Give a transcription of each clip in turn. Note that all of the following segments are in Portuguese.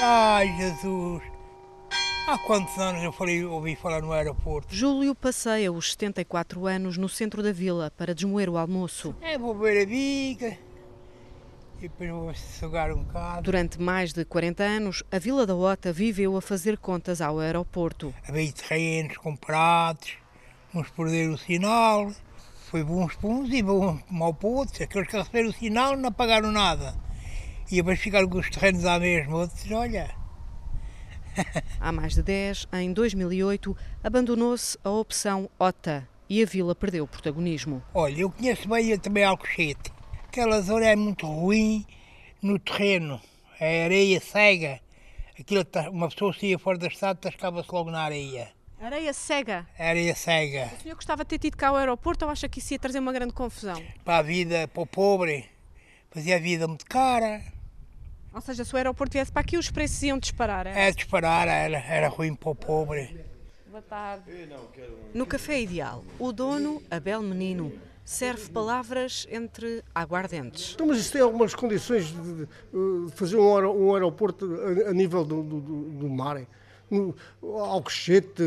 Ai, Jesus! Há quantos anos eu falei, ouvi falar no aeroporto? Júlio passeia os 74 anos no centro da vila para desmoer o almoço. É, vou ver a bica e depois vou sugar um bocado. Durante mais de 40 anos, a Vila da Ota viveu a fazer contas ao aeroporto. Havia terrenos comprados, uns perderam o sinal, foi bons para uns e bons mal para outros. Aqueles que receberam o sinal não pagaram nada. E depois ficaram com os terrenos à mesma. Outros, olha, Há mais de 10, em 2008, abandonou-se a opção OTA e a vila perdeu o protagonismo. Olha, eu conheço bem também Alcochete. Aquela zona é muito ruim no terreno. É areia cega. Aquilo, tá- uma pessoa saía fora da estrada, tascava-se logo na areia. Areia cega. É areia cega. O senhor gostava de ter tido cá ao aeroporto ou acha que isso ia trazer uma grande confusão? Para a vida, para o pobre, fazia a vida muito cara. Ou seja, se o aeroporto viesse para aqui, os preços iam disparar. É disparar, era, era ruim para o pobre. Boa tarde. No Café Ideal, o dono, Abel Menino, serve palavras entre aguardentes. Então, mas isso tem algumas condições de, de, fazer um, aero- um aeroporto a, a nível do, do, do- mar. No, Alcochete,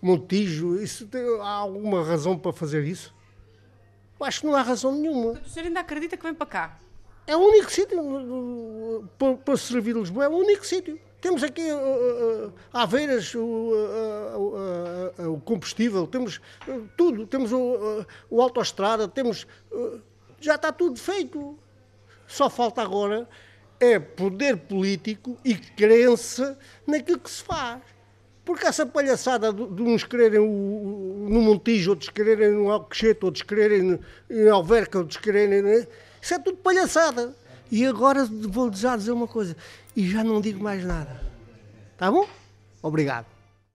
Montijo, isso tem, há alguma razão para fazer isso? Eu acho que não há razão nenhuma. O senhor ainda acredita que vem para cá? É o único sítio uh, uh, para, para servir Lisboa, é o único sítio. Temos aqui uh, uh, Aveiras, o, uh, uh, uh, combustível, temos uh, tudo, temos o, uh, o autoestrada, temos. uh, já está tudo feito. Só falta agora é poder político e crença naquilo que se faz. Porque essa palhaçada de, uns quererem no Montijo, outros quererem no Alcochete, outros quererem em Alverca, outros quererem... né? Isso é tudo palhaçada. E agora vou já dizer uma coisa, e já não digo mais nada. Tá bom? Obrigado.